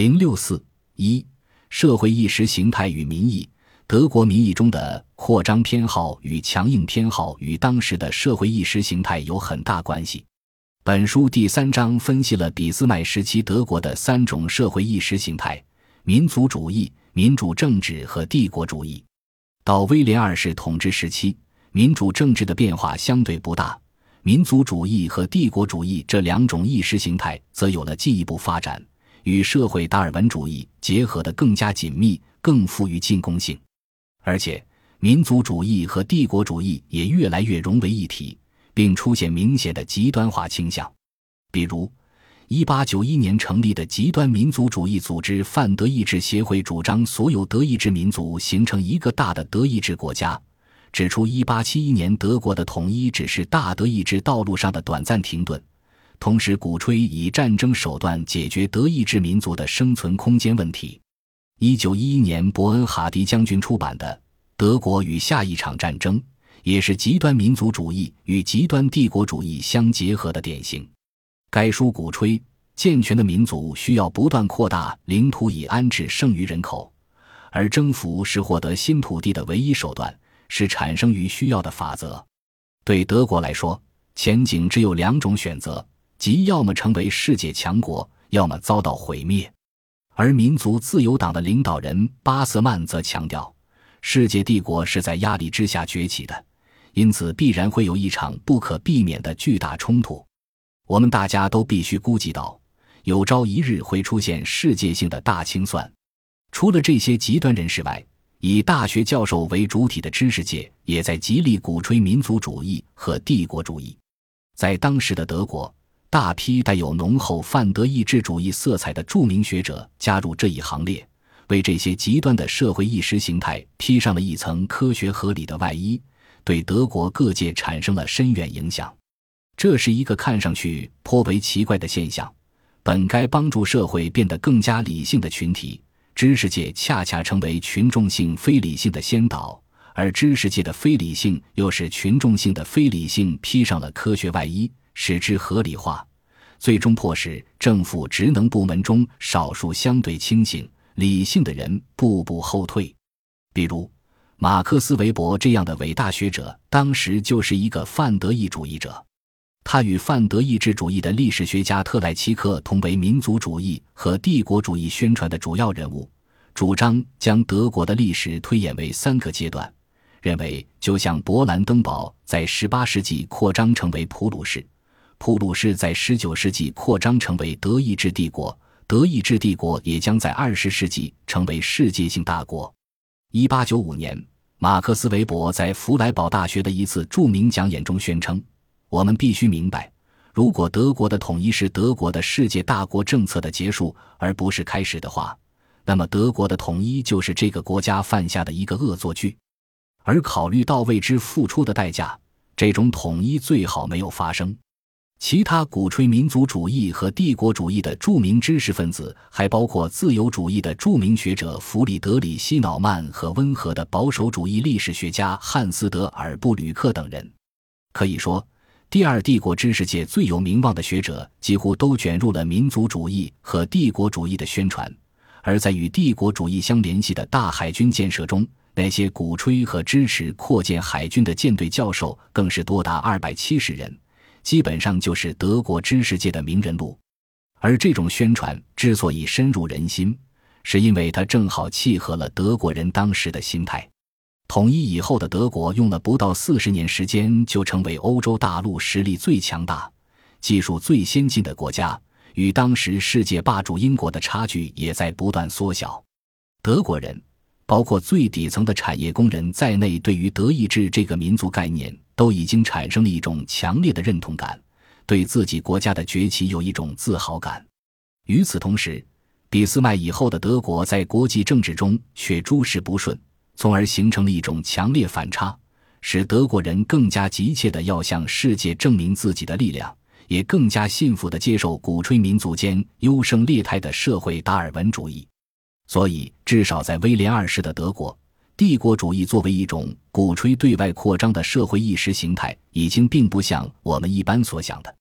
零六四一社会意识形态与民意。德国民意中的扩张偏好与强硬偏好与当时的社会意识形态有很大关系。本书第三章分析了俾斯麦时期德国的三种社会意识形态：民族主义、民主政治和帝国主义。到威廉二世统治时期，民主政治的变化相对不大，民族主义和帝国主义这两种意识形态则有了进一步发展，与社会达尔文主义结合得更加紧密，更富于进攻性。而且，民族主义和帝国主义也越来越融为一体，并出现明显的极端化倾向。比如，1891年成立的极端民族主义组织泛德意志协会主张所有德意志民族形成一个大的德意志国家，指出1871年德国的统一只是大德意志道路上的短暂停顿，同时鼓吹以战争手段解决德意志民族的生存空间问题。一九一一年，伯恩哈迪将军出版的《德国与下一场战争》也是极端民族主义与极端帝国主义相结合的典型。该书鼓吹健全的民族需要不断扩大领土以安置剩余人口，而征服是获得新土地的唯一手段，是产生于需要的法则。对德国来说，前景只有两种选择：即要么成为世界强国，要么遭到毁灭。而民族自由党的领导人巴瑟曼则强调，世界帝国是在压力之下崛起的，因此必然会有一场不可避免的巨大冲突。我们大家都必须估计到，有朝一日会出现世界性的大清算。除了这些极端人士外，以大学教授为主体的知识界也在极力鼓吹民族主义和帝国主义。在当时的德国。大批带有浓厚泛德意志主义色彩的著名学者加入这一行列，为这些极端的社会意识形态披上了一层科学合理的外衣，对德国各界产生了深远影响。这是一个看上去颇为奇怪的现象：本该帮助社会变得更加理性的群体，知识界恰恰成为群众性非理性的先导，而知识界的非理性又是群众性的非理性披上了科学外衣。使之合理化，最终迫使政府职能部门中少数相对清醒、理性的人步步后退。比如，马克思韦伯这样的伟大学者，当时就是一个泛德意主义者。他与泛德意志主义的历史学家特莱奇克同为民族主义和帝国主义宣传的主要人物，主张将德国的历史推演为三个阶段，认为就像勃兰登堡在18世纪扩张成为普鲁士。普鲁士在19世纪扩张成为德意志帝国，德意志帝国也将在20世纪成为世界性大国。1895年，马克思韦伯在弗莱堡大学的一次著名讲演中宣称：“我们必须明白，如果德国的统一是德国的世界大国政策的结束而不是开始的话，那么德国的统一就是这个国家犯下的一个恶作剧。而考虑到为之付出的代价，这种统一最好没有发生。”其他鼓吹民族主义和帝国主义的著名知识分子，还包括自由主义的著名学者弗里德里希·瑙曼和温和的保守主义历史学家汉斯·德尔布吕克等人。可以说，第二帝国知识界最有名望的学者几乎都卷入了民族主义和帝国主义的宣传。而在与帝国主义相联系的大海军建设中，那些鼓吹和支持扩建海军的舰队教授更是多达二百七十人。基本上就是德国知识界的名人录，而这种宣传之所以深入人心，是因为它正好契合了德国人当时的心态。统一以后的德国用了不到四十年时间就成为欧洲大陆实力最强大、技术最先进的国家，与当时世界霸主英国的差距也在不断缩小。德国人，包括最底层的产业工人在内，对于德意志这个民族概念。都已经产生了一种强烈的认同感，对自己国家的崛起有一种自豪感。与此同时，俾斯麦以后的德国在国际政治中却诸事不顺，从而形成了一种强烈反差，使德国人更加急切地要向世界证明自己的力量，也更加信服地接受鼓吹民族间优胜劣汰的社会达尔文主义。所以，至少在威廉二世的德国。帝国主义作为一种鼓吹对外扩张的社会意识形态，已经并不像我们一般所想的，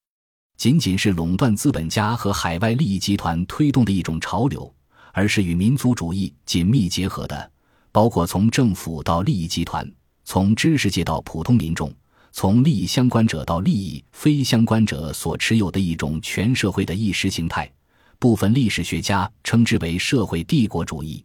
仅仅是垄断资本家和海外利益集团推动的一种潮流，而是与民族主义紧密结合的，包括从政府到利益集团，从知识界到普通民众，从利益相关者到利益非相关者所持有的一种全社会的意识形态。部分历史学家称之为社会帝国主义。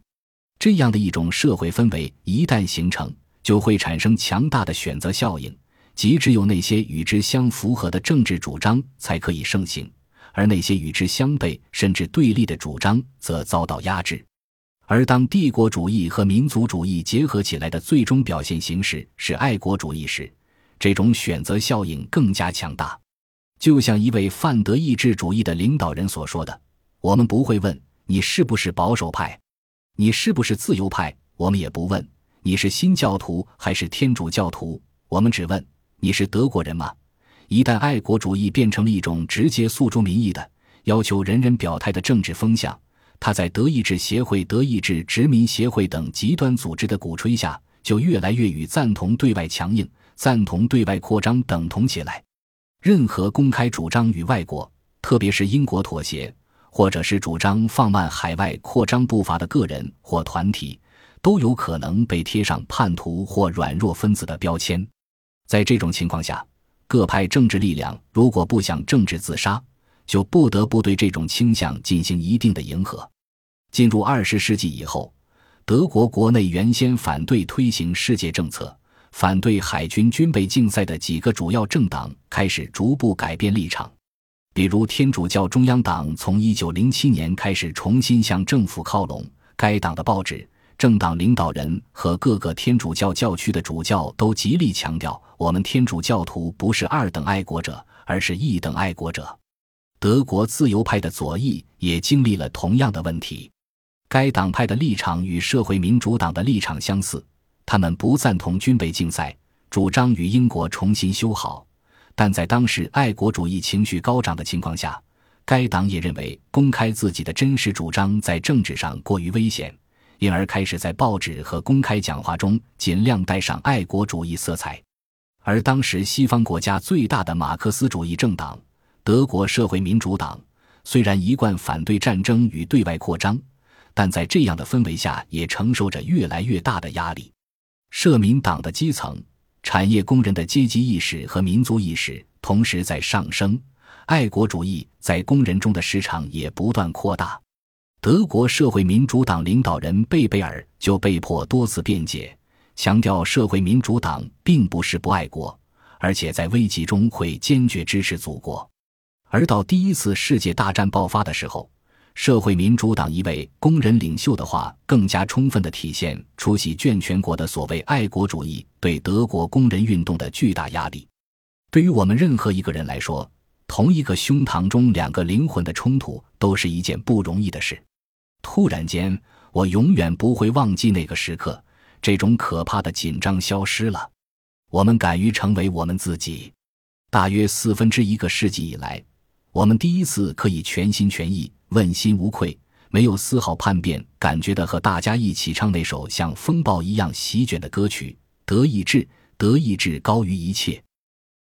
这样的一种社会氛围一旦形成，就会产生强大的选择效应，即只有那些与之相符合的政治主张才可以盛行。而那些与之相悖甚至对立的主张则遭到压制，而当帝国主义和民族主义结合起来的最终表现形式是爱国主义时，这种选择效应更加强大。就像一位泛德意志主义的领导人所说的：“我们不会问你是不是保守派，你是不是自由派，我们也不问你是新教徒还是天主教徒，我们只问你是德国人吗？”一旦爱国主义变成了一种直接诉诸民意的、要求人人表态的政治风向，它在德意志协会、德意志殖民协会等极端组织的鼓吹下，就越来越与赞同对外强硬、赞同对外扩张等同起来。任何公开主张与外国，特别是英国妥协，或者是主张放慢海外扩张步伐的个人或团体，都有可能被贴上叛徒或软弱分子的标签。在这种情况下，各派政治力量如果不想政治自杀，就不得不对这种倾向进行一定的迎合。进入二十世纪以后，德国国内原先反对推行世界政策、反对海军军备竞赛的几个主要政党开始逐步改变立场。比如，天主教中央党从一九零七年开始重新向政府靠拢，该党的报纸。政党领导人和各个天主教教区的主教都极力强调，我们天主教徒不是二等爱国者，而是一等爱国者。德国自由派的左翼也经历了同样的问题。该党派的立场与社会民主党的立场相似，他们不赞同军备竞赛，主张与英国重新修好。但在当时爱国主义情绪高涨的情况下，该党也认为公开自己的真实主张在政治上过于危险。因而开始在报纸和公开讲话中尽量带上爱国主义色彩，而当时西方国家最大的马克思主义政党——德国社会民主党，虽然一贯反对战争与对外扩张，但在这样的氛围下也承受着越来越大的压力。社民党的基层、产业工人的阶级意识和民族意识同时在上升，爱国主义在工人中的市场也不断扩大。德国社会民主党领导人贝贝尔就被迫多次辩解，强调社会民主党并不是不爱国，而且在危急中会坚决支持祖国。而到第一次世界大战爆发的时候，社会民主党一位工人领袖的话更加充分地体现出席卷全国的所谓爱国主义对德国工人运动的巨大压力。对于我们任何一个人来说，同一个胸膛中两个灵魂的冲突都是一件不容易的事。突然间，我永远不会忘记那个时刻。这种可怕的紧张消失了，我们敢于成为我们自己。大约四分之一个世纪以来，我们第一次可以全心全意、问心无愧，没有丝毫叛变，感觉的和大家一起唱那首像风暴一样席卷的歌曲《德意志》，德意志高于一切。